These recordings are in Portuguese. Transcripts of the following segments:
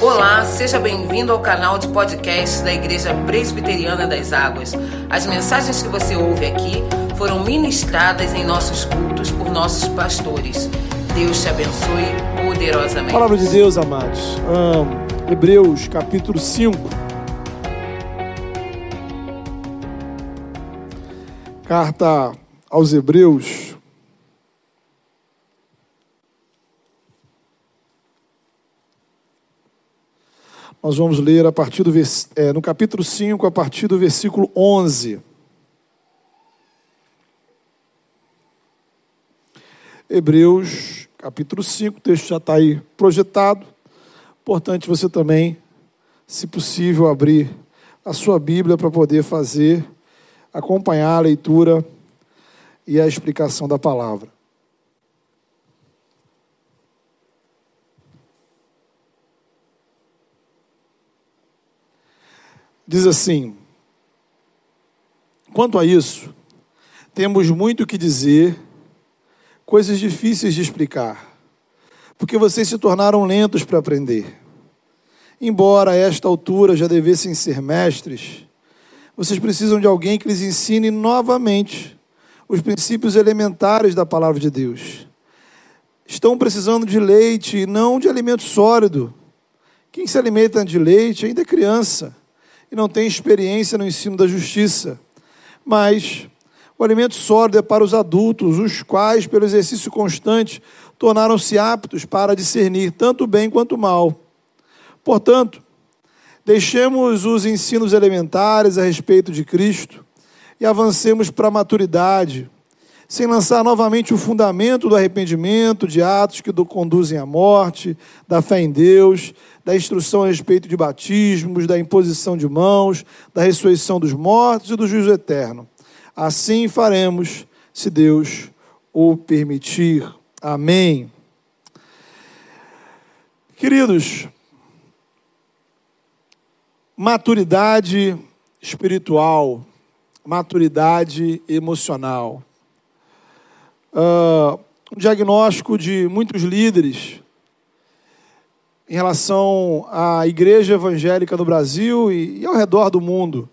Olá, seja bem-vindo ao canal de podcast da Igreja Presbiteriana das Águas. As mensagens que você ouve aqui foram ministradas em nossos cultos por nossos pastores. Deus te abençoe poderosamente. Palavra de Deus, amados. Ah, Hebreus capítulo 5. Carta aos Hebreus. Nós vamos ler a partir do é, no capítulo 5, a partir do versículo 11. Hebreus, capítulo 5, o texto já está aí projetado. Importante você também, se possível, abrir a sua Bíblia para poder fazer, acompanhar a leitura e a explicação da palavra. Diz assim: quanto a isso, temos muito que dizer, coisas difíceis de explicar, porque vocês se tornaram lentos para aprender. Embora a esta altura já devessem ser mestres, vocês precisam de alguém que lhes ensine novamente os princípios elementares da palavra de Deus. Estão precisando de leite e não de alimento sólido. Quem se alimenta de leite ainda é criança e não tem experiência no ensino da justiça. Mas o alimento sólido é para os adultos, os quais, pelo exercício constante, tornaram-se aptos para discernir tanto o bem quanto o mal. Portanto, deixemos os ensinos elementares a respeito de Cristo e avancemos para a maturidade sem lançar novamente o fundamento do arrependimento, de atos que conduzem à morte, da fé em Deus, da instrução a respeito de batismos, da imposição de mãos, da ressurreição dos mortos e do juízo eterno. Assim faremos, se Deus o permitir. Amém. Queridos, maturidade espiritual, maturidade emocional uh, um diagnóstico de muitos líderes em relação à igreja evangélica no Brasil e, e ao redor do mundo.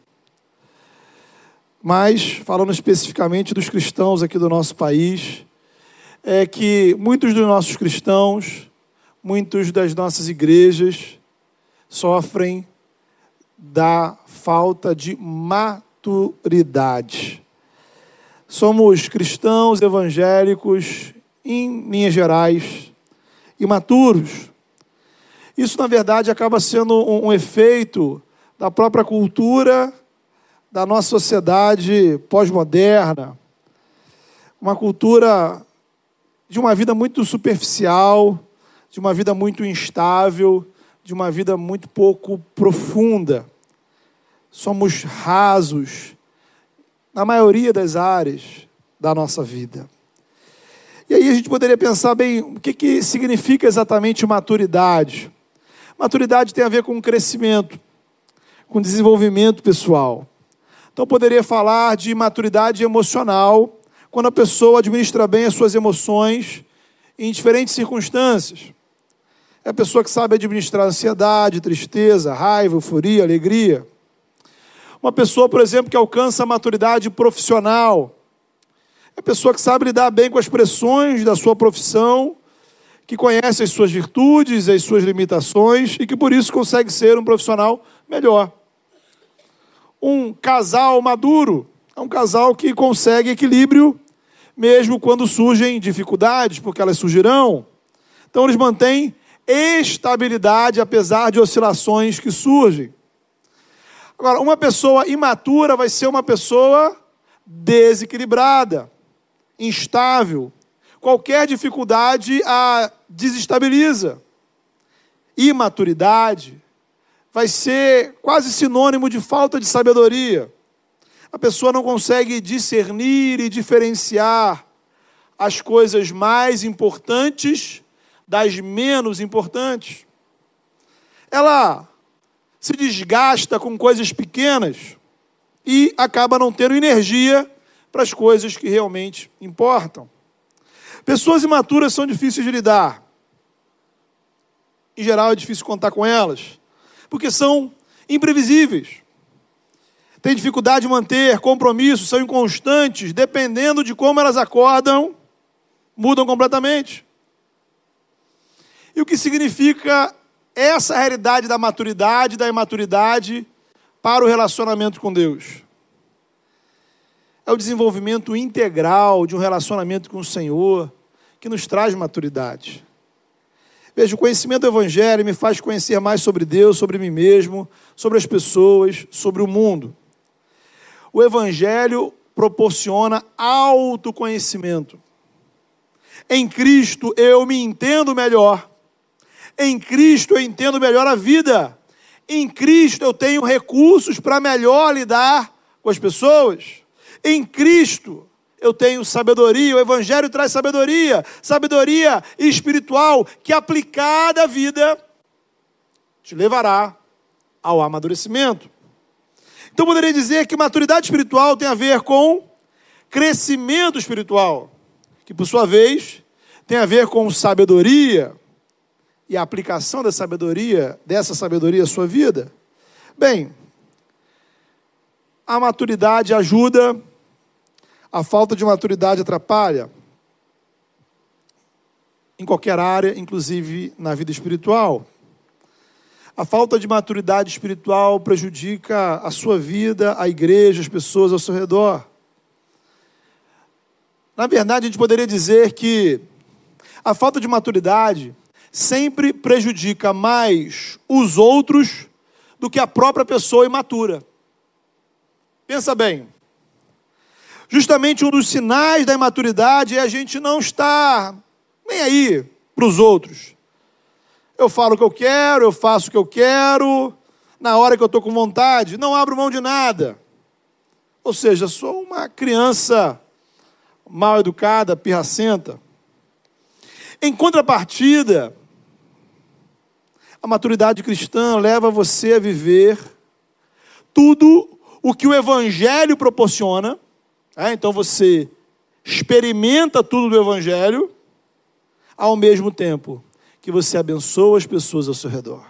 Mas, falando especificamente dos cristãos aqui do nosso país, é que muitos dos nossos cristãos, muitos das nossas igrejas, sofrem da falta de maturidade. Somos cristãos evangélicos, em linhas gerais, imaturos. Isso, na verdade, acaba sendo um, um efeito da própria cultura da nossa sociedade pós-moderna. Uma cultura de uma vida muito superficial, de uma vida muito instável, de uma vida muito pouco profunda. Somos rasos, na maioria das áreas da nossa vida. E aí a gente poderia pensar bem, o que, que significa exatamente maturidade? Maturidade tem a ver com crescimento, com desenvolvimento pessoal. Então poderia falar de maturidade emocional, quando a pessoa administra bem as suas emoções em diferentes circunstâncias. É a pessoa que sabe administrar ansiedade, tristeza, raiva, euforia, alegria. Uma pessoa, por exemplo, que alcança a maturidade profissional. É a pessoa que sabe lidar bem com as pressões da sua profissão, que conhece as suas virtudes, as suas limitações e que por isso consegue ser um profissional melhor. Um casal maduro é um casal que consegue equilíbrio mesmo quando surgem dificuldades, porque elas surgirão. Então eles mantêm estabilidade apesar de oscilações que surgem. Agora, uma pessoa imatura vai ser uma pessoa desequilibrada, instável. Qualquer dificuldade a desestabiliza. Imaturidade vai ser quase sinônimo de falta de sabedoria. A pessoa não consegue discernir e diferenciar as coisas mais importantes das menos importantes. Ela se desgasta com coisas pequenas e acaba não tendo energia para as coisas que realmente importam. Pessoas imaturas são difíceis de lidar. em geral, é difícil contar com elas, porque são imprevisíveis. Tem dificuldade de manter compromissos, são inconstantes, dependendo de como elas acordam, mudam completamente. E o que significa essa realidade da maturidade e da imaturidade para o relacionamento com Deus? É o desenvolvimento integral de um relacionamento com o Senhor que nos traz maturidade. Veja, o conhecimento do Evangelho me faz conhecer mais sobre Deus, sobre mim mesmo, sobre as pessoas, sobre o mundo. O Evangelho proporciona autoconhecimento. Em Cristo eu me entendo melhor. Em Cristo eu entendo melhor a vida. Em Cristo eu tenho recursos para melhor lidar com as pessoas. Em Cristo eu tenho sabedoria, o Evangelho traz sabedoria, sabedoria espiritual que aplicada à vida te levará ao amadurecimento. Então poderia dizer que maturidade espiritual tem a ver com crescimento espiritual, que por sua vez tem a ver com sabedoria e a aplicação da sabedoria, dessa sabedoria à sua vida. Bem, a maturidade ajuda a falta de maturidade atrapalha em qualquer área, inclusive na vida espiritual. A falta de maturidade espiritual prejudica a sua vida, a igreja, as pessoas ao seu redor. Na verdade, a gente poderia dizer que a falta de maturidade sempre prejudica mais os outros do que a própria pessoa imatura. Pensa bem. Justamente um dos sinais da imaturidade é a gente não estar nem aí para os outros. Eu falo o que eu quero, eu faço o que eu quero, na hora que eu estou com vontade, não abro mão de nada. Ou seja, sou uma criança mal educada, pirracenta. Em contrapartida, a maturidade cristã leva você a viver tudo o que o Evangelho proporciona é, então você experimenta tudo do Evangelho, ao mesmo tempo que você abençoa as pessoas ao seu redor.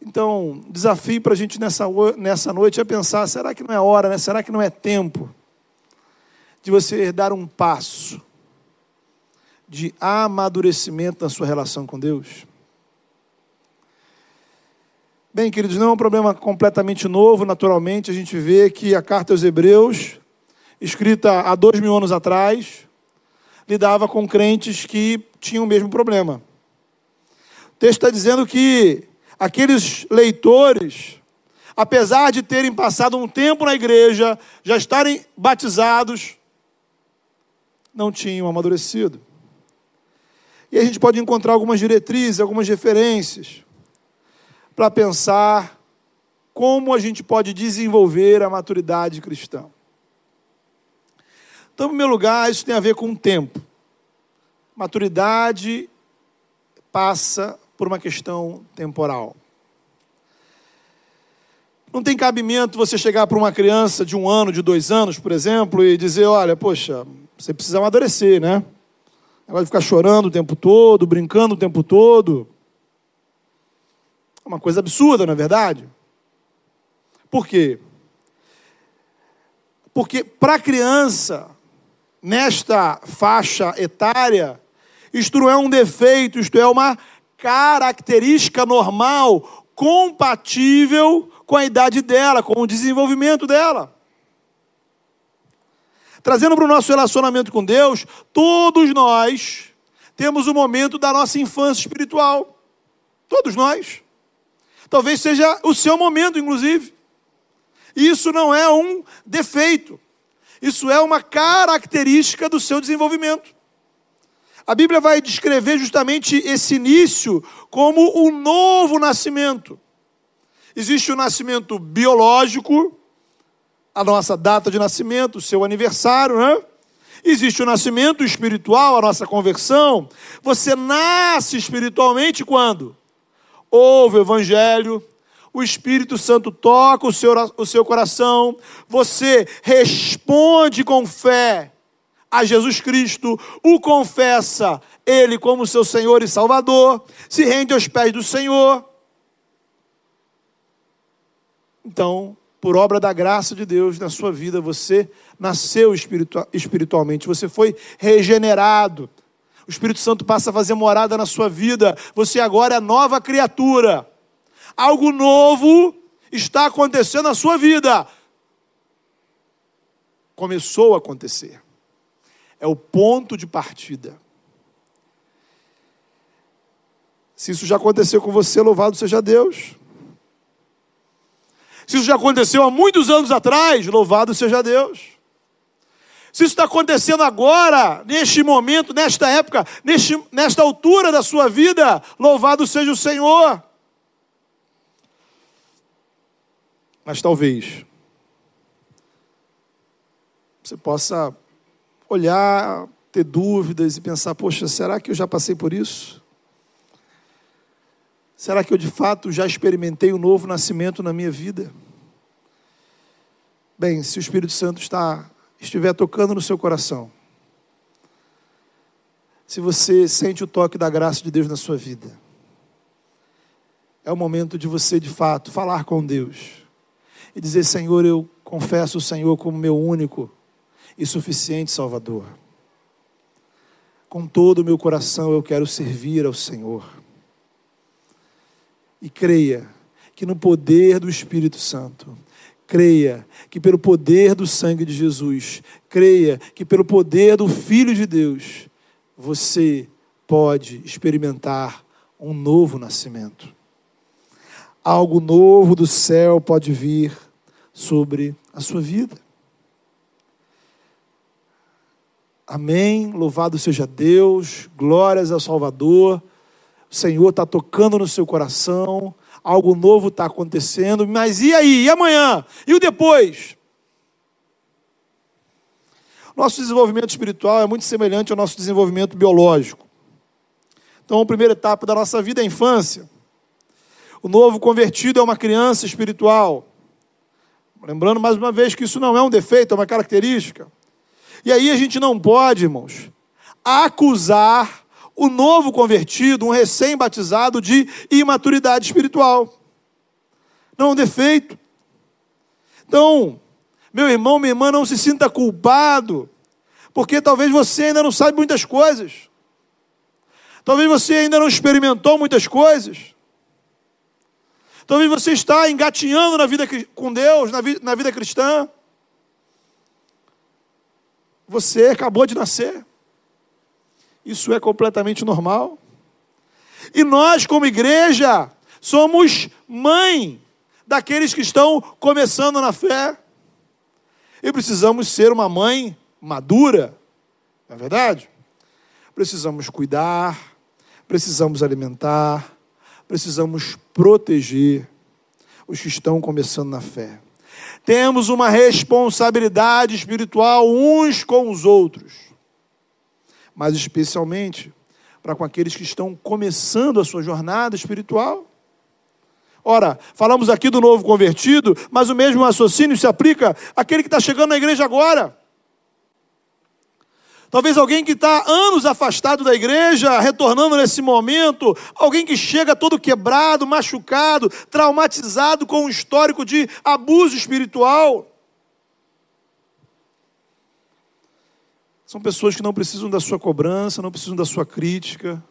Então, desafio para a gente nessa, nessa noite é pensar: será que não é hora, né? será que não é tempo de você dar um passo de amadurecimento na sua relação com Deus? Bem, queridos, não é um problema completamente novo, naturalmente. A gente vê que a carta aos Hebreus, escrita há dois mil anos atrás, lidava com crentes que tinham o mesmo problema. O texto está dizendo que aqueles leitores, apesar de terem passado um tempo na igreja, já estarem batizados, não tinham amadurecido. E a gente pode encontrar algumas diretrizes, algumas referências para pensar como a gente pode desenvolver a maturidade cristã. Então, em primeiro lugar, isso tem a ver com o tempo. Maturidade passa por uma questão temporal. Não tem cabimento você chegar para uma criança de um ano, de dois anos, por exemplo, e dizer: olha, poxa, você precisa amadurecer, né? Ela vai ficar chorando o tempo todo, brincando o tempo todo. Uma coisa absurda, não é verdade? Por quê? Porque para a criança, nesta faixa etária, isto não é um defeito, isto é uma característica normal, compatível com a idade dela, com o desenvolvimento dela. Trazendo para o nosso relacionamento com Deus, todos nós temos o um momento da nossa infância espiritual. Todos nós. Talvez seja o seu momento, inclusive. Isso não é um defeito. Isso é uma característica do seu desenvolvimento. A Bíblia vai descrever justamente esse início como um novo nascimento. Existe o nascimento biológico, a nossa data de nascimento, o seu aniversário, né? Existe o nascimento espiritual, a nossa conversão. Você nasce espiritualmente quando? Ouve o Evangelho, o Espírito Santo toca o seu, o seu coração, você responde com fé a Jesus Cristo, o confessa Ele como seu Senhor e Salvador, se rende aos pés do Senhor. Então, por obra da graça de Deus na sua vida, você nasceu espiritualmente, você foi regenerado. O Espírito Santo passa a fazer morada na sua vida, você agora é nova criatura. Algo novo está acontecendo na sua vida. Começou a acontecer é o ponto de partida. Se isso já aconteceu com você, louvado seja Deus. Se isso já aconteceu há muitos anos atrás, louvado seja Deus. Se isso está acontecendo agora, neste momento, nesta época, neste, nesta altura da sua vida, louvado seja o Senhor. Mas talvez você possa olhar, ter dúvidas e pensar: poxa, será que eu já passei por isso? Será que eu de fato já experimentei o um novo nascimento na minha vida? Bem, se o Espírito Santo está estiver tocando no seu coração, se você sente o toque da graça de Deus na sua vida, é o momento de você de fato falar com Deus e dizer: Senhor, eu confesso o Senhor como meu único e suficiente Salvador. Com todo o meu coração eu quero servir ao Senhor. E creia que no poder do Espírito Santo, creia que pelo poder do sangue de Jesus, creia que pelo poder do Filho de Deus, você pode experimentar um novo nascimento. Algo novo do céu pode vir sobre a sua vida. Amém. Louvado seja Deus. Glórias ao Salvador. O Senhor está tocando no seu coração. Algo novo está acontecendo. Mas e aí? E amanhã? E o depois? Nosso desenvolvimento espiritual é muito semelhante ao nosso desenvolvimento biológico. Então, a primeira etapa da nossa vida é a infância. O novo convertido é uma criança espiritual. Lembrando mais uma vez que isso não é um defeito, é uma característica. E aí a gente não pode, irmãos, acusar o novo convertido, um recém-batizado, de imaturidade espiritual. Não é um defeito. Então, meu irmão, minha irmã, não se sinta culpado, porque talvez você ainda não sabe muitas coisas. Talvez você ainda não experimentou muitas coisas. Talvez você está engatinhando na vida com Deus, na vida, na vida cristã. Você acabou de nascer. Isso é completamente normal. E nós, como igreja, somos mãe daqueles que estão começando na fé. E precisamos ser uma mãe madura, não é verdade? Precisamos cuidar, precisamos alimentar, precisamos proteger os que estão começando na fé. Temos uma responsabilidade espiritual uns com os outros, mas especialmente para com aqueles que estão começando a sua jornada espiritual. Ora, falamos aqui do novo convertido, mas o mesmo raciocínio se aplica àquele que está chegando na igreja agora. Talvez alguém que está anos afastado da igreja, retornando nesse momento, alguém que chega todo quebrado, machucado, traumatizado com um histórico de abuso espiritual. São pessoas que não precisam da sua cobrança, não precisam da sua crítica.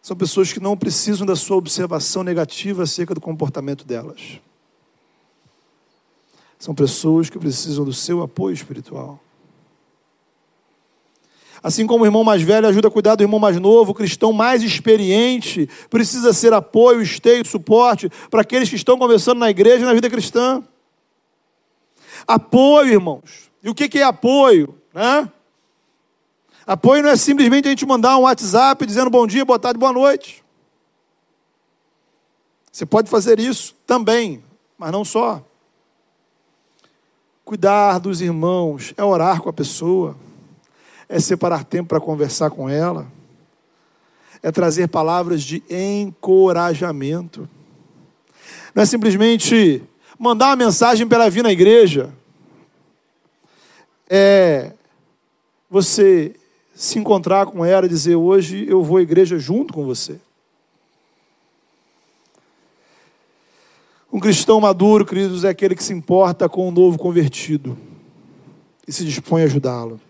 São pessoas que não precisam da sua observação negativa acerca do comportamento delas. São pessoas que precisam do seu apoio espiritual. Assim como o irmão mais velho ajuda a cuidar do irmão mais novo, o cristão mais experiente precisa ser apoio, esteio, suporte para aqueles que estão começando na igreja e na vida cristã. Apoio, irmãos. E o que é apoio? Né? Apoio não é simplesmente a gente mandar um WhatsApp dizendo bom dia, boa tarde, boa noite. Você pode fazer isso também, mas não só. Cuidar dos irmãos é orar com a pessoa, é separar tempo para conversar com ela, é trazer palavras de encorajamento. Não é simplesmente mandar uma mensagem para ela vir na igreja. é você se encontrar com ela e dizer: Hoje eu vou à igreja junto com você. Um cristão maduro, queridos, é aquele que se importa com o novo convertido e se dispõe a ajudá-lo.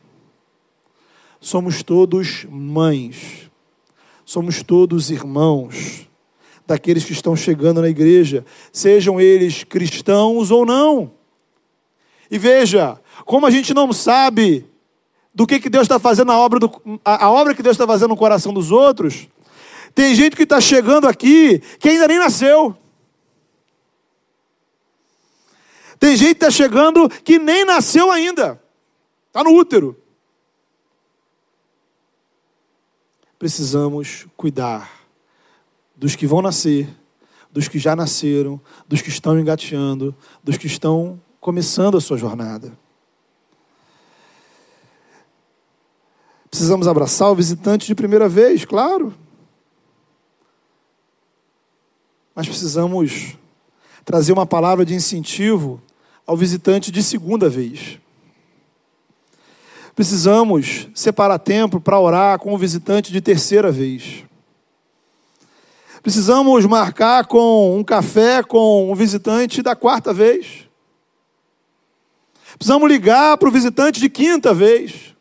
Somos todos mães, somos todos irmãos daqueles que estão chegando na igreja, sejam eles cristãos ou não. E veja, como a gente não sabe do que, que Deus está fazendo na obra, do, a, a obra que Deus está fazendo no coração dos outros, tem gente que está chegando aqui que ainda nem nasceu. Tem gente que está chegando que nem nasceu ainda. Está no útero. Precisamos cuidar dos que vão nascer, dos que já nasceram, dos que estão engateando, dos que estão começando a sua jornada. Precisamos abraçar o visitante de primeira vez, claro. Mas precisamos trazer uma palavra de incentivo ao visitante de segunda vez. Precisamos separar tempo para orar com o visitante de terceira vez. Precisamos marcar com um café com o visitante da quarta vez. Precisamos ligar para o visitante de quinta vez.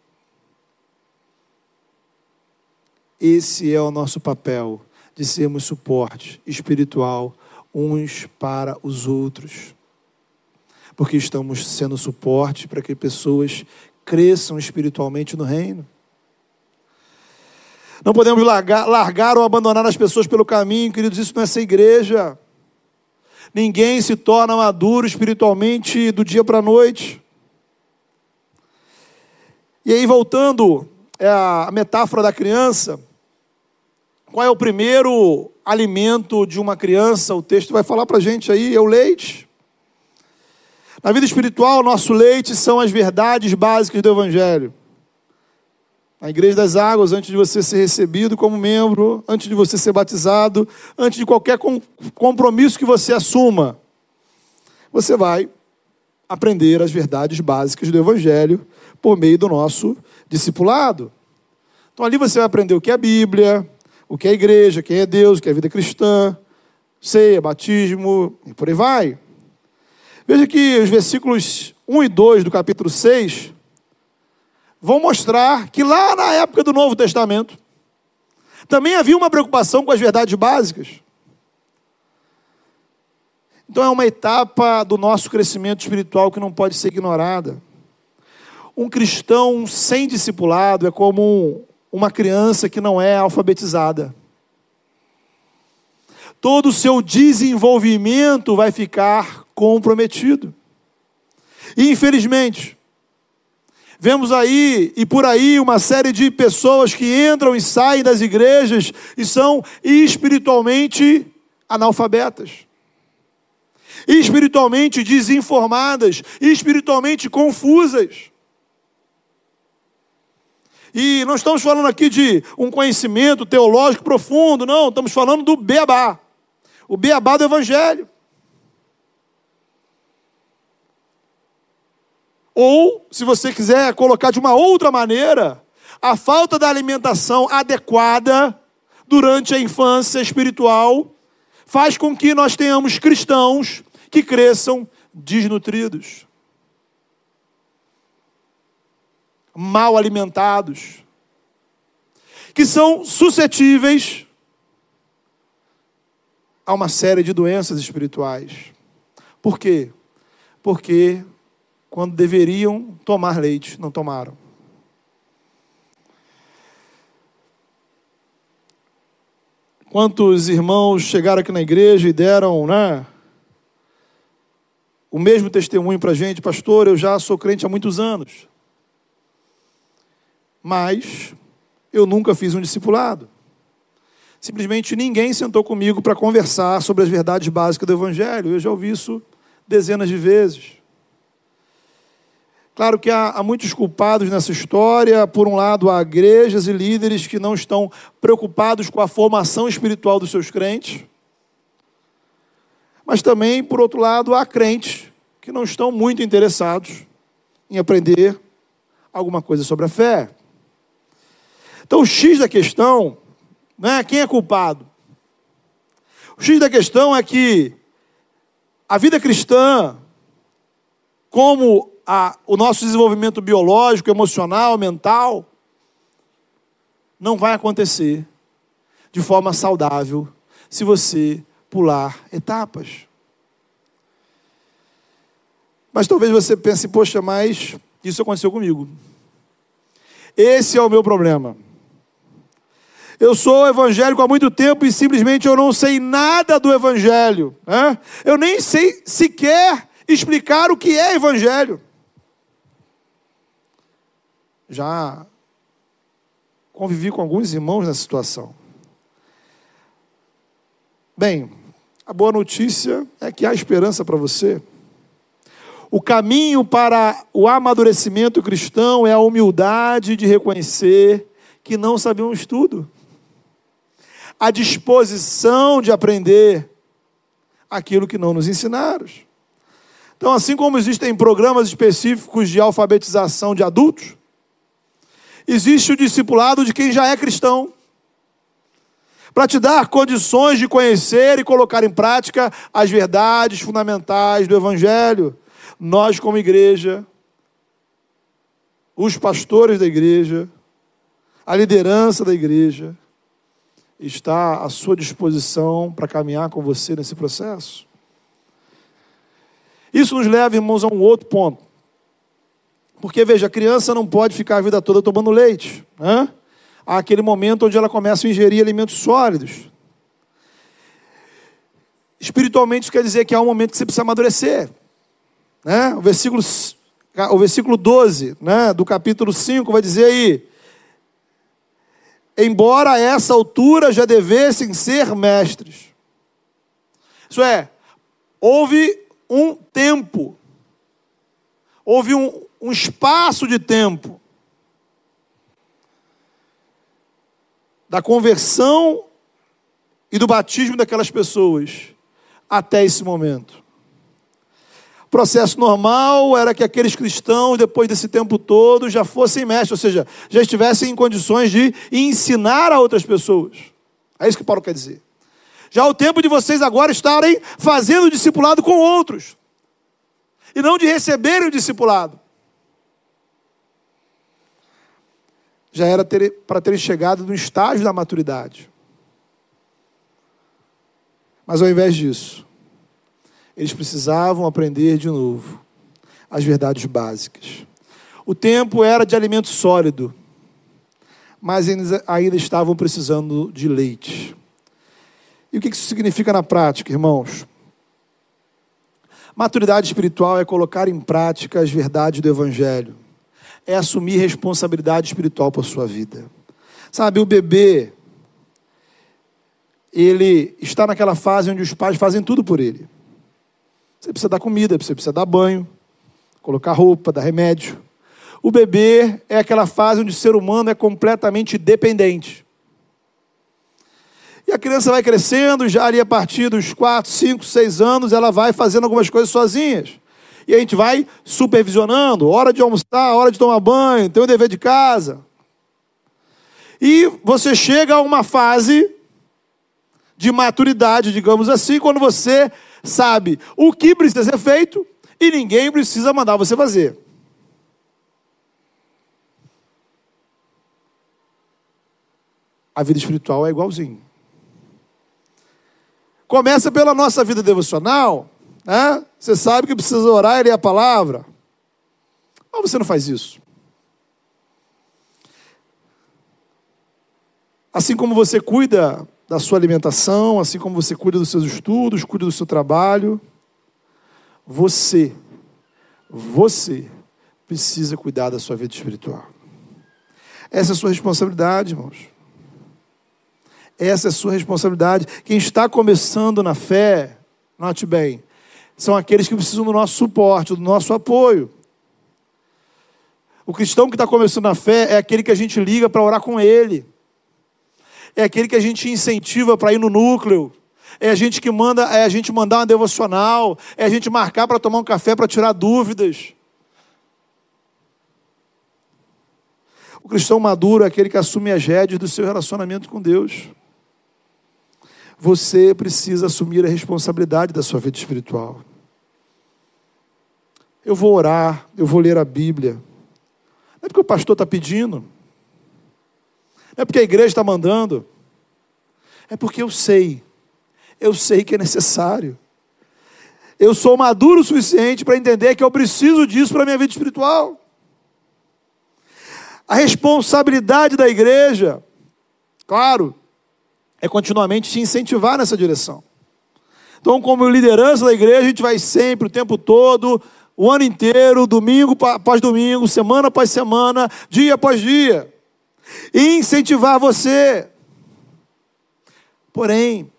Esse é o nosso papel de sermos suporte espiritual uns para os outros porque estamos sendo suporte para que pessoas cresçam espiritualmente no reino. Não podemos largar, largar ou abandonar as pessoas pelo caminho, queridos, isso não é ser igreja. Ninguém se torna maduro espiritualmente do dia para a noite. E aí, voltando é a metáfora da criança, qual é o primeiro alimento de uma criança? O texto vai falar para a gente aí, é o leite. Na vida espiritual, nosso leite são as verdades básicas do Evangelho. Na Igreja das Águas, antes de você ser recebido como membro, antes de você ser batizado, antes de qualquer compromisso que você assuma, você vai aprender as verdades básicas do Evangelho por meio do nosso discipulado. Então ali você vai aprender o que é a Bíblia, o que é a igreja, quem é Deus, o que é a vida cristã, ceia, batismo e por aí vai. Veja que os versículos 1 e 2 do capítulo 6 vão mostrar que lá na época do Novo Testamento também havia uma preocupação com as verdades básicas. Então é uma etapa do nosso crescimento espiritual que não pode ser ignorada. Um cristão sem discipulado é como uma criança que não é alfabetizada todo o seu desenvolvimento vai ficar comprometido. E infelizmente, vemos aí e por aí uma série de pessoas que entram e saem das igrejas e são espiritualmente analfabetas. Espiritualmente desinformadas, espiritualmente confusas. E não estamos falando aqui de um conhecimento teológico profundo, não, estamos falando do beabá o beabá do Evangelho. Ou, se você quiser colocar de uma outra maneira, a falta da alimentação adequada durante a infância espiritual faz com que nós tenhamos cristãos que cresçam desnutridos, mal alimentados, que são suscetíveis há uma série de doenças espirituais. Por quê? Porque quando deveriam tomar leite, não tomaram. Quantos irmãos chegaram aqui na igreja e deram, né? O mesmo testemunho para a gente, pastor, eu já sou crente há muitos anos. Mas eu nunca fiz um discipulado. Simplesmente ninguém sentou comigo para conversar sobre as verdades básicas do Evangelho. Eu já ouvi isso dezenas de vezes. Claro que há, há, muitos culpados nessa história. Por um lado, há igrejas e líderes que não estão preocupados com a formação espiritual dos seus crentes. Mas também, por outro lado, há crentes que não estão muito interessados em aprender alguma coisa sobre a fé. Então, o X da questão não é quem é culpado. O X da questão é que a vida cristã, como a, o nosso desenvolvimento biológico, emocional, mental, não vai acontecer de forma saudável se você pular etapas. Mas talvez você pense, poxa, mas isso aconteceu comigo. Esse é o meu problema. Eu sou evangélico há muito tempo e simplesmente eu não sei nada do evangelho. Né? Eu nem sei sequer explicar o que é evangelho. Já convivi com alguns irmãos nessa situação. Bem, a boa notícia é que há esperança para você. O caminho para o amadurecimento cristão é a humildade de reconhecer que não sabemos tudo. A disposição de aprender aquilo que não nos ensinaram. Então, assim como existem programas específicos de alfabetização de adultos, existe o discipulado de quem já é cristão. Para te dar condições de conhecer e colocar em prática as verdades fundamentais do Evangelho nós, como igreja, os pastores da igreja, a liderança da igreja, está à sua disposição para caminhar com você nesse processo. Isso nos leva, irmãos, a um outro ponto. Porque, veja, a criança não pode ficar a vida toda tomando leite. Né? Há aquele momento onde ela começa a ingerir alimentos sólidos. Espiritualmente, isso quer dizer que há um momento que você precisa amadurecer. Né? O, versículo, o versículo 12 né, do capítulo 5 vai dizer aí: Embora a essa altura já devessem ser mestres. Isso é, houve um tempo, houve um, um espaço de tempo da conversão e do batismo daquelas pessoas até esse momento. O processo normal era que aqueles cristãos, depois desse tempo todo, já fossem mestres, ou seja, já estivessem em condições de ensinar a outras pessoas. É isso que Paulo quer dizer. Já é o tempo de vocês agora estarem fazendo discipulado com outros, e não de receberem o discipulado. Já era ter, para terem chegado no estágio da maturidade. Mas ao invés disso, eles precisavam aprender de novo as verdades básicas. O tempo era de alimento sólido, mas eles ainda estavam precisando de leite. E o que isso significa na prática, irmãos? Maturidade espiritual é colocar em prática as verdades do Evangelho, é assumir responsabilidade espiritual por sua vida. Sabe, o bebê, ele está naquela fase onde os pais fazem tudo por ele. Você precisa dar comida, você precisa dar banho, colocar roupa, dar remédio. O bebê é aquela fase onde o ser humano é completamente dependente. E a criança vai crescendo, já ali a partir dos 4, 5, 6 anos, ela vai fazendo algumas coisas sozinhas. E a gente vai supervisionando, hora de almoçar, hora de tomar banho, tem o dever de casa. E você chega a uma fase de maturidade, digamos assim, quando você sabe o que precisa ser feito e ninguém precisa mandar você fazer. A vida espiritual é igualzinho. Começa pela nossa vida devocional, né? Você sabe que precisa orar e ler a palavra. Mas você não faz isso. Assim como você cuida da sua alimentação, assim como você cuida dos seus estudos, cuida do seu trabalho, você, você precisa cuidar da sua vida espiritual. Essa é a sua responsabilidade, irmãos. Essa é a sua responsabilidade. Quem está começando na fé, note bem, são aqueles que precisam do nosso suporte, do nosso apoio. O cristão que está começando na fé é aquele que a gente liga para orar com ele é aquele que a gente incentiva para ir no núcleo, é a gente que manda, é a gente mandar uma devocional, é a gente marcar para tomar um café para tirar dúvidas. O cristão maduro é aquele que assume as rédeas do seu relacionamento com Deus. Você precisa assumir a responsabilidade da sua vida espiritual. Eu vou orar, eu vou ler a Bíblia. Não é porque o pastor está pedindo, não é porque a igreja está mandando, é porque eu sei, eu sei que é necessário. Eu sou maduro o suficiente para entender que eu preciso disso para a minha vida espiritual. A responsabilidade da igreja, claro, é continuamente te incentivar nessa direção. Então, como liderança da igreja, a gente vai sempre, o tempo todo, o ano inteiro, domingo após domingo, semana após semana, dia após dia, e incentivar você. Porém,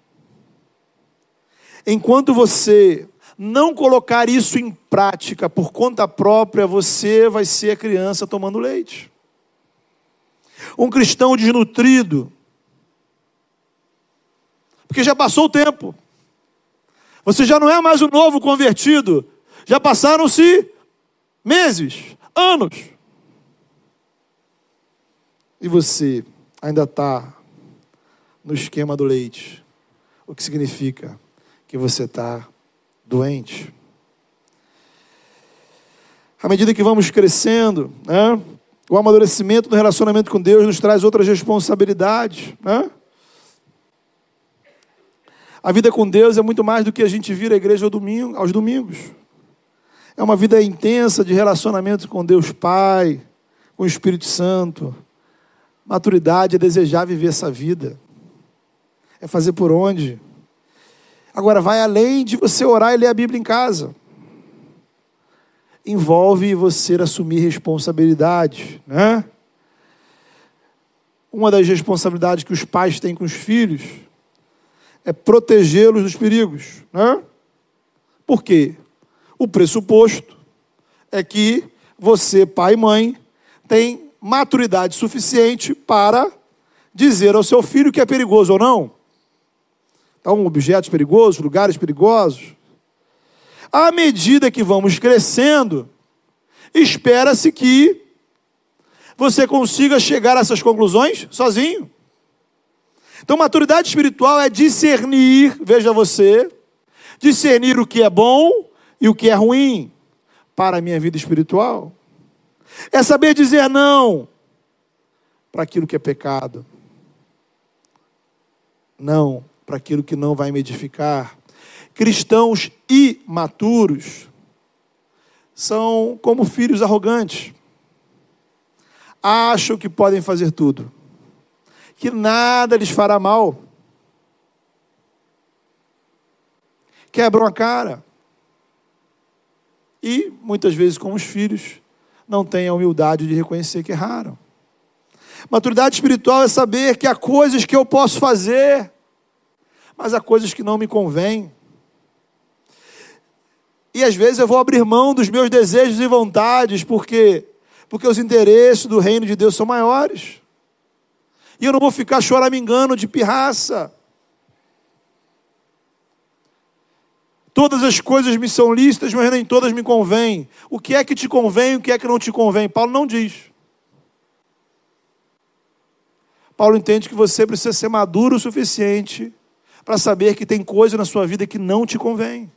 enquanto você não colocar isso em prática por conta própria, você vai ser a criança tomando leite. Um cristão desnutrido, porque já passou o tempo. Você já não é mais o novo convertido. Já passaram-se meses, anos. E você ainda está no esquema do leite. O que significa que você está doente. À medida que vamos crescendo, né, o amadurecimento no relacionamento com Deus nos traz outras responsabilidades. Né? A vida com Deus é muito mais do que a gente vir à igreja aos domingos. É uma vida intensa de relacionamento com Deus Pai, com o Espírito Santo. Maturidade é desejar viver essa vida. É fazer por onde. Agora, vai além de você orar e ler a Bíblia em casa. Envolve você assumir responsabilidade, né? Uma das responsabilidades que os pais têm com os filhos é protegê-los dos perigos. Né? Por quê? O pressuposto é que você, pai e mãe, tem maturidade suficiente para dizer ao seu filho que é perigoso ou não. Então, objetos perigosos, lugares perigosos. À medida que vamos crescendo, espera-se que você consiga chegar a essas conclusões sozinho. Então, maturidade espiritual é discernir, veja você, discernir o que é bom e o que é ruim para a minha vida espiritual. É saber dizer não para aquilo que é pecado. Não para aquilo que não vai me edificar. Cristãos imaturos são como filhos arrogantes. Acham que podem fazer tudo que nada lhes fará mal. Quebram a cara. E, muitas vezes, como os filhos, não têm a humildade de reconhecer que erraram. Maturidade espiritual é saber que há coisas que eu posso fazer, mas há coisas que não me convêm. E às vezes eu vou abrir mão dos meus desejos e vontades, porque porque os interesses do reino de Deus são maiores. E eu não vou ficar choramingando de pirraça. Todas as coisas me são lícitas, mas nem todas me convêm. O que é que te convém, o que é que não te convém? Paulo não diz. Paulo entende que você precisa ser maduro o suficiente para saber que tem coisa na sua vida que não te convém.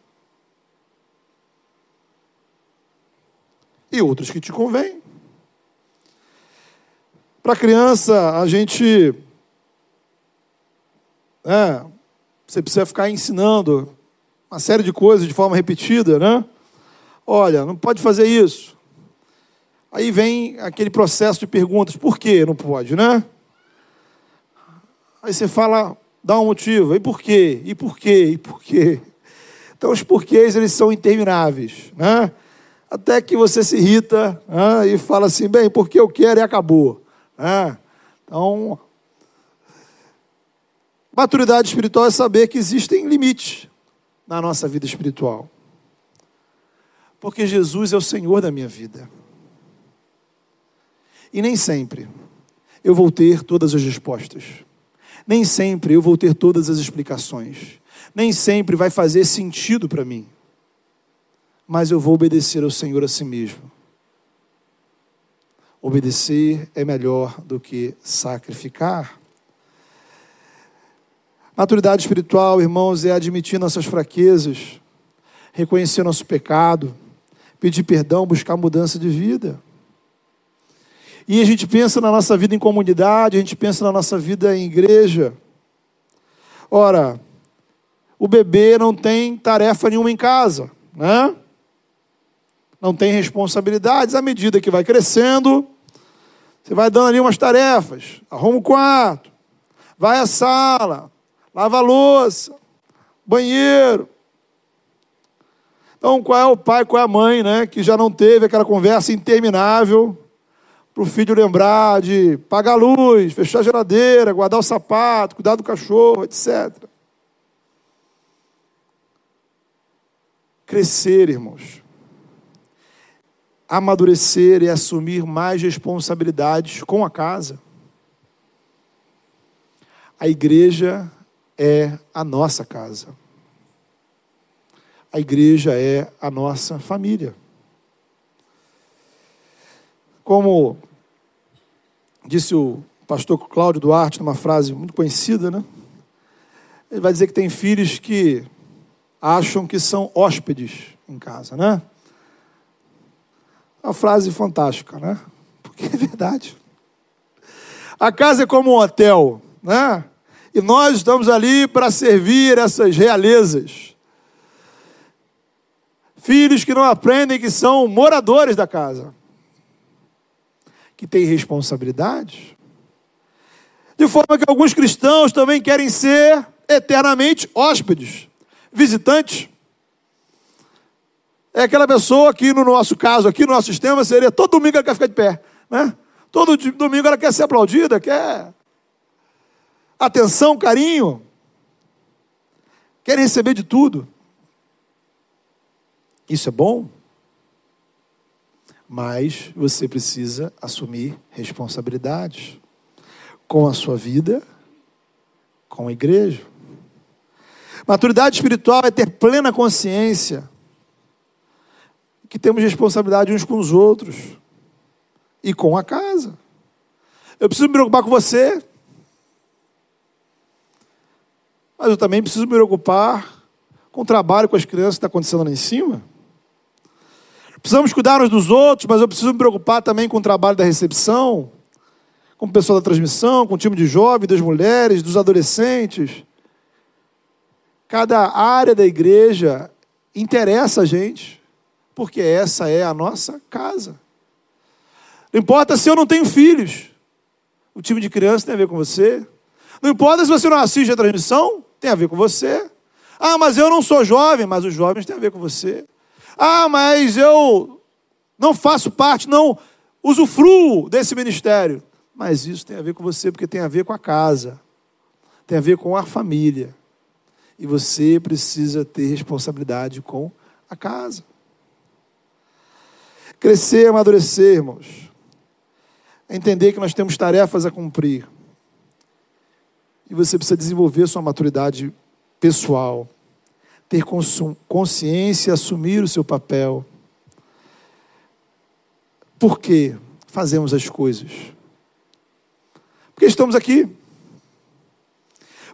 E outras que te convêm. Para criança, a gente. É, você precisa ficar ensinando uma série de coisas de forma repetida, né? Olha, não pode fazer isso. Aí vem aquele processo de perguntas: por que não pode, né? Aí você fala, dá um motivo, e por quê? E por quê? E por quê? Então os porquês eles são intermináveis, né? Até que você se irrita né? e fala assim, bem, porque eu quero e acabou. É. Então, maturidade espiritual é saber que existem limites na nossa vida espiritual. Porque Jesus é o Senhor da minha vida. E nem sempre eu vou ter todas as respostas. Nem sempre eu vou ter todas as explicações. Nem sempre vai fazer sentido para mim. Mas eu vou obedecer ao Senhor a si mesmo. Obedecer é melhor do que sacrificar. Maturidade espiritual, irmãos, é admitir nossas fraquezas, reconhecer nosso pecado, pedir perdão, buscar mudança de vida. E a gente pensa na nossa vida em comunidade, a gente pensa na nossa vida em igreja. Ora, o bebê não tem tarefa nenhuma em casa, né? Não tem responsabilidades. À medida que vai crescendo, você vai dando ali umas tarefas. Arruma o quarto, vai à sala, lava a louça, banheiro. Então, qual é o pai, qual é a mãe, né, que já não teve aquela conversa interminável para o filho lembrar de pagar a luz, fechar a geladeira, guardar o sapato, cuidar do cachorro, etc. Crescer, irmãos. Amadurecer e assumir mais responsabilidades com a casa. A igreja é a nossa casa. A igreja é a nossa família. Como disse o pastor Cláudio Duarte numa frase muito conhecida, né? Ele vai dizer que tem filhos que acham que são hóspedes em casa, né? Uma frase fantástica, né? Porque é verdade. A casa é como um hotel, né? E nós estamos ali para servir essas realezas. Filhos que não aprendem que são moradores da casa, que têm responsabilidades. De forma que alguns cristãos também querem ser eternamente hóspedes visitante. É aquela pessoa que, no nosso caso aqui, no nosso sistema, seria todo domingo ela quer ficar de pé. Né? Todo domingo ela quer ser aplaudida, quer atenção, carinho. Quer receber de tudo. Isso é bom, mas você precisa assumir responsabilidades com a sua vida, com a igreja. Maturidade espiritual é ter plena consciência que temos responsabilidade uns com os outros e com a casa. Eu preciso me preocupar com você, mas eu também preciso me preocupar com o trabalho com as crianças que está acontecendo lá em cima. Precisamos cuidar uns dos outros, mas eu preciso me preocupar também com o trabalho da recepção, com o pessoal da transmissão, com o time de jovens, das mulheres, dos adolescentes. Cada área da igreja interessa a gente, porque essa é a nossa casa. Não importa se eu não tenho filhos, o time de criança tem a ver com você. Não importa se você não assiste a transmissão, tem a ver com você. Ah, mas eu não sou jovem, mas os jovens têm a ver com você. Ah, mas eu não faço parte, não usufruo desse ministério. Mas isso tem a ver com você, porque tem a ver com a casa, tem a ver com a família. E você precisa ter responsabilidade com a casa. Crescer, amadurecer, irmãos. Entender que nós temos tarefas a cumprir. E você precisa desenvolver sua maturidade pessoal. Ter consciência assumir o seu papel. Por que fazemos as coisas? Porque estamos aqui.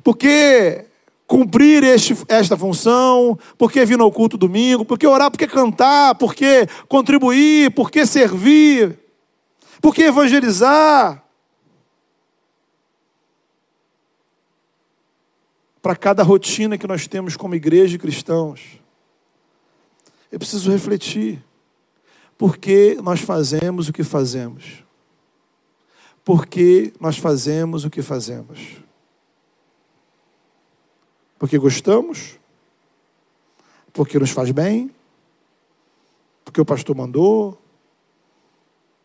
Porque cumprir este, esta função, por que vir ao culto domingo, por que orar, por que cantar, por que contribuir, por que servir, por que evangelizar. Para cada rotina que nós temos como igreja e cristãos, eu preciso refletir. Por que nós fazemos o que fazemos? Por que nós fazemos o que fazemos? Porque gostamos? Porque nos faz bem? Porque o pastor mandou?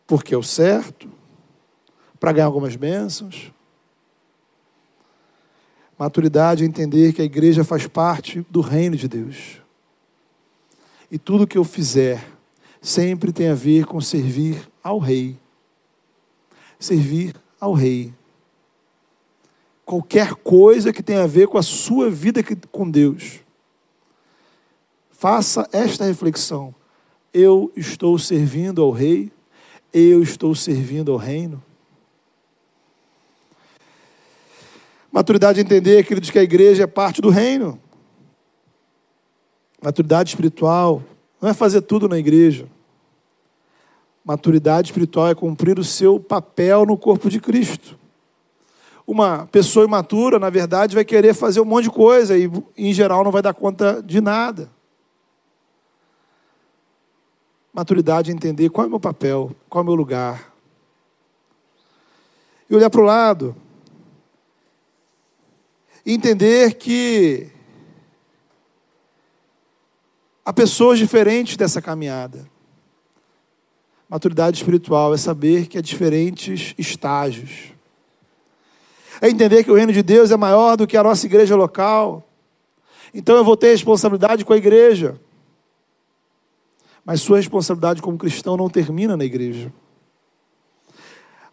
Porque é o certo? Para ganhar algumas bênçãos? Maturidade é entender que a igreja faz parte do reino de Deus. E tudo que eu fizer sempre tem a ver com servir ao rei. Servir ao rei qualquer coisa que tenha a ver com a sua vida com Deus. Faça esta reflexão. Eu estou servindo ao Rei, eu estou servindo ao reino? Maturidade é entender, queridos, que a igreja é parte do reino. Maturidade espiritual não é fazer tudo na igreja. Maturidade espiritual é cumprir o seu papel no corpo de Cristo. Uma pessoa imatura, na verdade, vai querer fazer um monte de coisa e, em geral, não vai dar conta de nada. Maturidade é entender qual é o meu papel, qual é o meu lugar. E olhar para o lado. Entender que há pessoas diferentes dessa caminhada. Maturidade espiritual é saber que há diferentes estágios. É entender que o reino de Deus é maior do que a nossa igreja local. Então eu vou ter responsabilidade com a igreja. Mas sua responsabilidade como cristão não termina na igreja.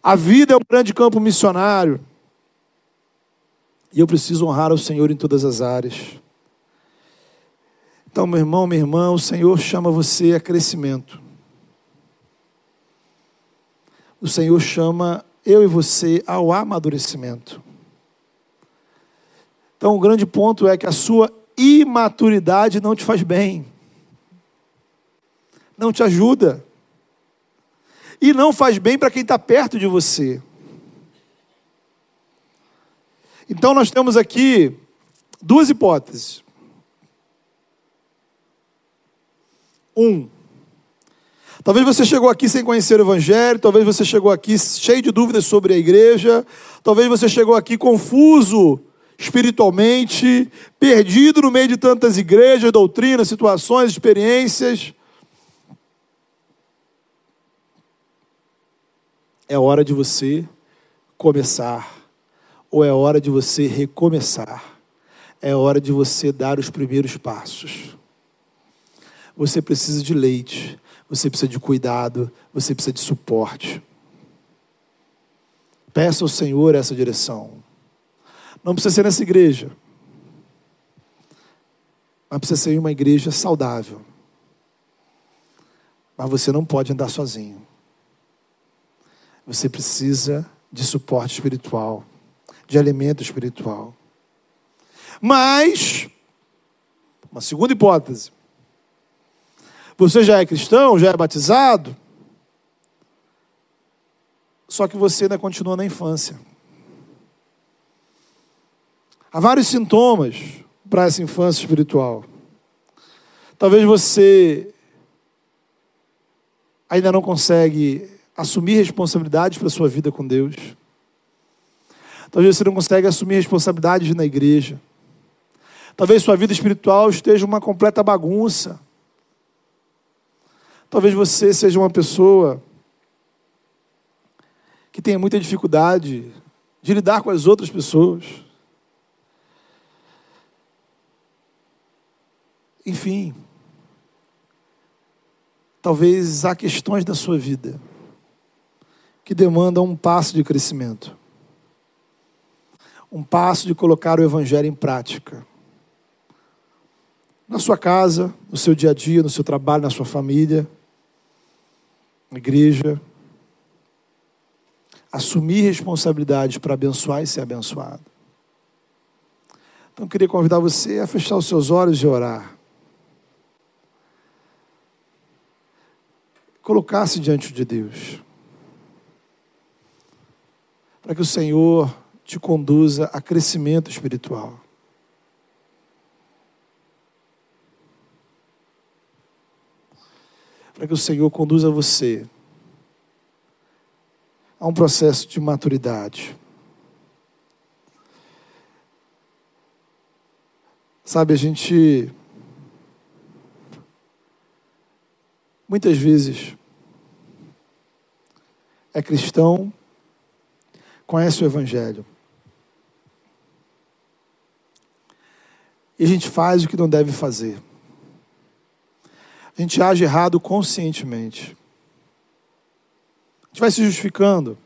A vida é um grande campo missionário. E eu preciso honrar o Senhor em todas as áreas. Então, meu irmão, minha irmã, o Senhor chama você a crescimento. O Senhor chama eu e você ao amadurecimento. Então, o grande ponto é que a sua imaturidade não te faz bem, não te ajuda, e não faz bem para quem está perto de você. Então, nós temos aqui duas hipóteses. Um, Talvez você chegou aqui sem conhecer o Evangelho, talvez você chegou aqui cheio de dúvidas sobre a igreja, talvez você chegou aqui confuso espiritualmente, perdido no meio de tantas igrejas, doutrinas, situações, experiências. É hora de você começar, ou é hora de você recomeçar, é hora de você dar os primeiros passos. Você precisa de leite, você precisa de cuidado, você precisa de suporte. Peça ao Senhor essa direção. Não precisa ser nessa igreja, mas precisa ser uma igreja saudável. Mas você não pode andar sozinho. Você precisa de suporte espiritual, de alimento espiritual. Mas, uma segunda hipótese, você já é cristão, já é batizado, só que você ainda continua na infância. Há vários sintomas para essa infância espiritual. Talvez você ainda não consegue assumir responsabilidades para sua vida com Deus. Talvez você não consegue assumir responsabilidades na igreja. Talvez sua vida espiritual esteja uma completa bagunça. Talvez você seja uma pessoa que tenha muita dificuldade de lidar com as outras pessoas. Enfim, talvez há questões da sua vida que demandam um passo de crescimento, um passo de colocar o Evangelho em prática. Na sua casa, no seu dia a dia, no seu trabalho, na sua família igreja, assumir responsabilidades para abençoar e ser abençoado. Então, eu queria convidar você a fechar os seus olhos e orar. Colocar-se diante de Deus. Para que o Senhor te conduza a crescimento espiritual. para que o Senhor conduza você a um processo de maturidade. Sabe, a gente muitas vezes é cristão, conhece o Evangelho. E a gente faz o que não deve fazer a gente age errado conscientemente. A gente vai se justificando.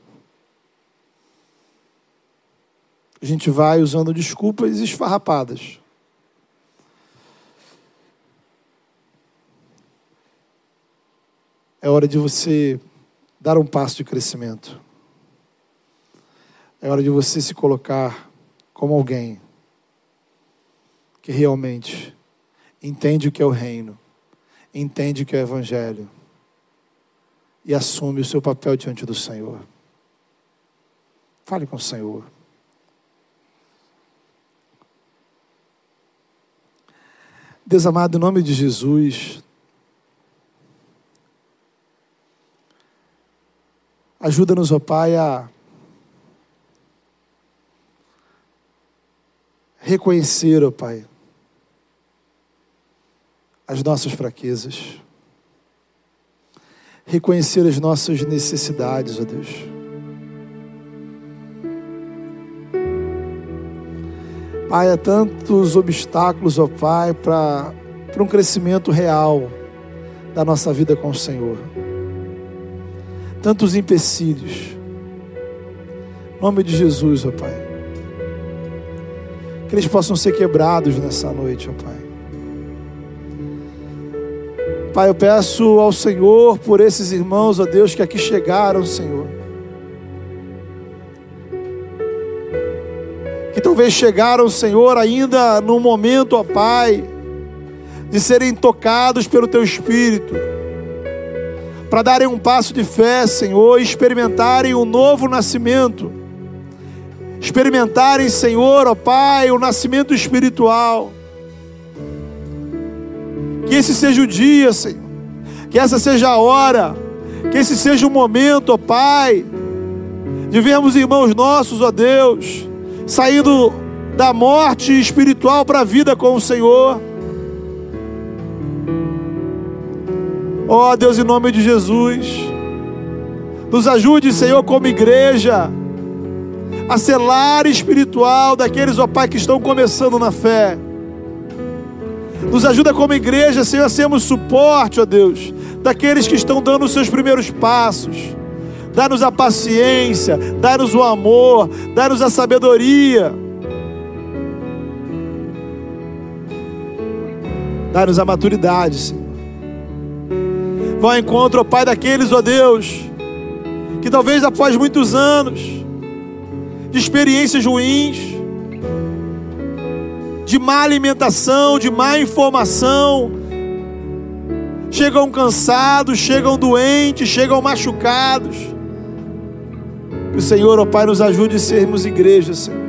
A gente vai usando desculpas esfarrapadas. É hora de você dar um passo de crescimento. É hora de você se colocar como alguém que realmente entende o que é o reino, entende o que é o evangelho e assume o seu papel diante do Senhor. Fale com o Senhor. Deus amado, em nome de Jesus, ajuda-nos, ó Pai, a reconhecer, ó Pai, as nossas fraquezas, reconhecer as nossas necessidades, ó Deus. Pai, há tantos obstáculos, ó Pai, para um crescimento real da nossa vida com o Senhor. Tantos empecilhos. Em nome de Jesus, ó Pai. Que eles possam ser quebrados nessa noite, ó Pai. Pai, eu peço ao Senhor por esses irmãos, ó Deus, que aqui chegaram, Senhor. Que talvez chegaram, Senhor, ainda no momento, ó Pai, de serem tocados pelo Teu Espírito, para darem um passo de fé, Senhor, e experimentarem um novo nascimento experimentarem, Senhor, ó Pai, o nascimento espiritual. Que esse seja o dia, Senhor. Que essa seja a hora. Que esse seja o momento, ó Pai, de vermos irmãos nossos, ó Deus, saindo da morte espiritual para a vida com o Senhor. Ó Deus, em nome de Jesus, nos ajude, Senhor, como igreja a selar espiritual daqueles, ó Pai, que estão começando na fé. Nos ajuda como igreja, Senhor, a sermos suporte, ó Deus, daqueles que estão dando os seus primeiros passos. Dá-nos a paciência, dá-nos o amor, dá-nos a sabedoria. Dá-nos a maturidade, Senhor. Vá ao encontro, ó Pai, daqueles, ó Deus, que talvez após muitos anos, de experiências ruins, de má alimentação, de má informação. Chegam cansados, chegam doentes, chegam machucados. Que o Senhor, ó Pai, nos ajude a sermos igreja, Senhor.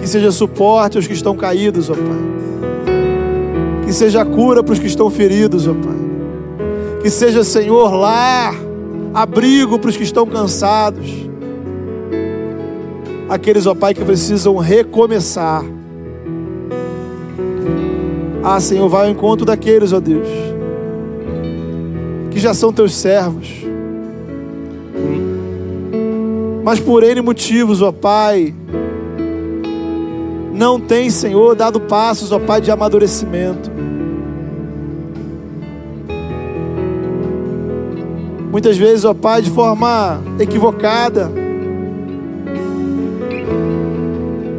Que seja suporte aos que estão caídos, ó Pai. Que seja cura para os que estão feridos, ó Pai. Que seja, Senhor, lar, abrigo para os que estão cansados aqueles, ó Pai, que precisam recomeçar. Ah, Senhor, vai ao encontro daqueles, ó Deus, que já são teus servos, mas por N motivos, ó Pai, não tem, Senhor, dado passos, ó Pai, de amadurecimento. Muitas vezes, ó Pai, de forma equivocada,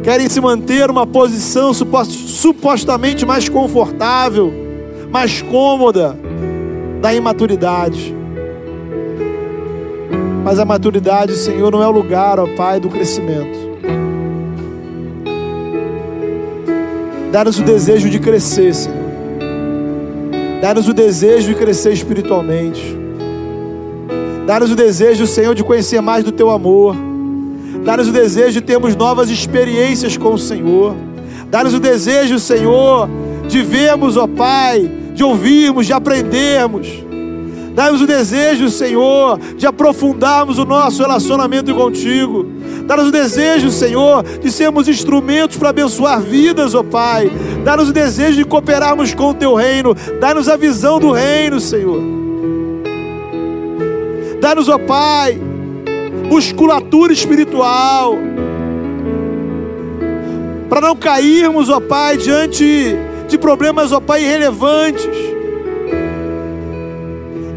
querem se manter uma posição supostamente mais confortável, mais cômoda da imaturidade. Mas a maturidade, Senhor, não é o lugar, ó Pai, do crescimento. Dá-nos o desejo de crescer, Senhor. Dá-nos o desejo de crescer espiritualmente. Dá-nos o desejo, Senhor, de conhecer mais do Teu amor Dá-nos o desejo de termos novas experiências com o Senhor. Dá-nos o desejo, Senhor, de vermos, ó Pai, de ouvirmos, de aprendermos. Dá-nos o desejo, Senhor, de aprofundarmos o nosso relacionamento contigo. Dá-nos o desejo, Senhor, de sermos instrumentos para abençoar vidas, ó Pai. Dá-nos o desejo de cooperarmos com o Teu reino. Dá-nos a visão do reino, Senhor. Dá-nos, ó Pai, musculatura espiritual, para não cairmos, ó Pai, diante de problemas, ó Pai, irrelevantes.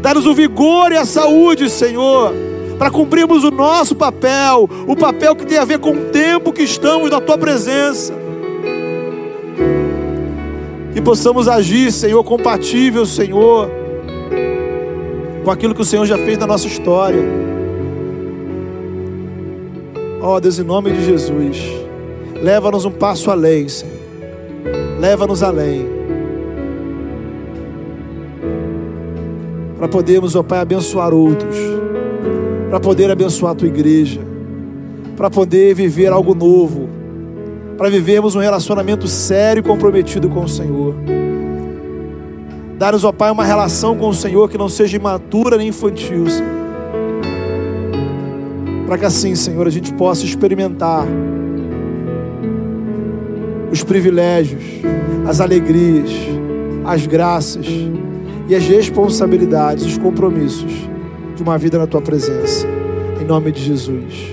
Dá-nos o vigor e a saúde, Senhor, para cumprirmos o nosso papel, o papel que tem a ver com o tempo que estamos na Tua presença. Que possamos agir, Senhor, compatível, Senhor, com aquilo que o Senhor já fez na nossa história. Ó oh, Deus, em nome de Jesus, leva-nos um passo além, Senhor. Leva-nos além. Para podermos, ó oh Pai, abençoar outros. Para poder abençoar a tua igreja. Para poder viver algo novo. Para vivermos um relacionamento sério e comprometido com o Senhor. Dar-nos, ó Pai, uma relação com o Senhor que não seja imatura nem infantil, Senhor. Para que assim, Senhor, a gente possa experimentar os privilégios, as alegrias, as graças e as responsabilidades, os compromissos de uma vida na tua presença. Em nome de Jesus.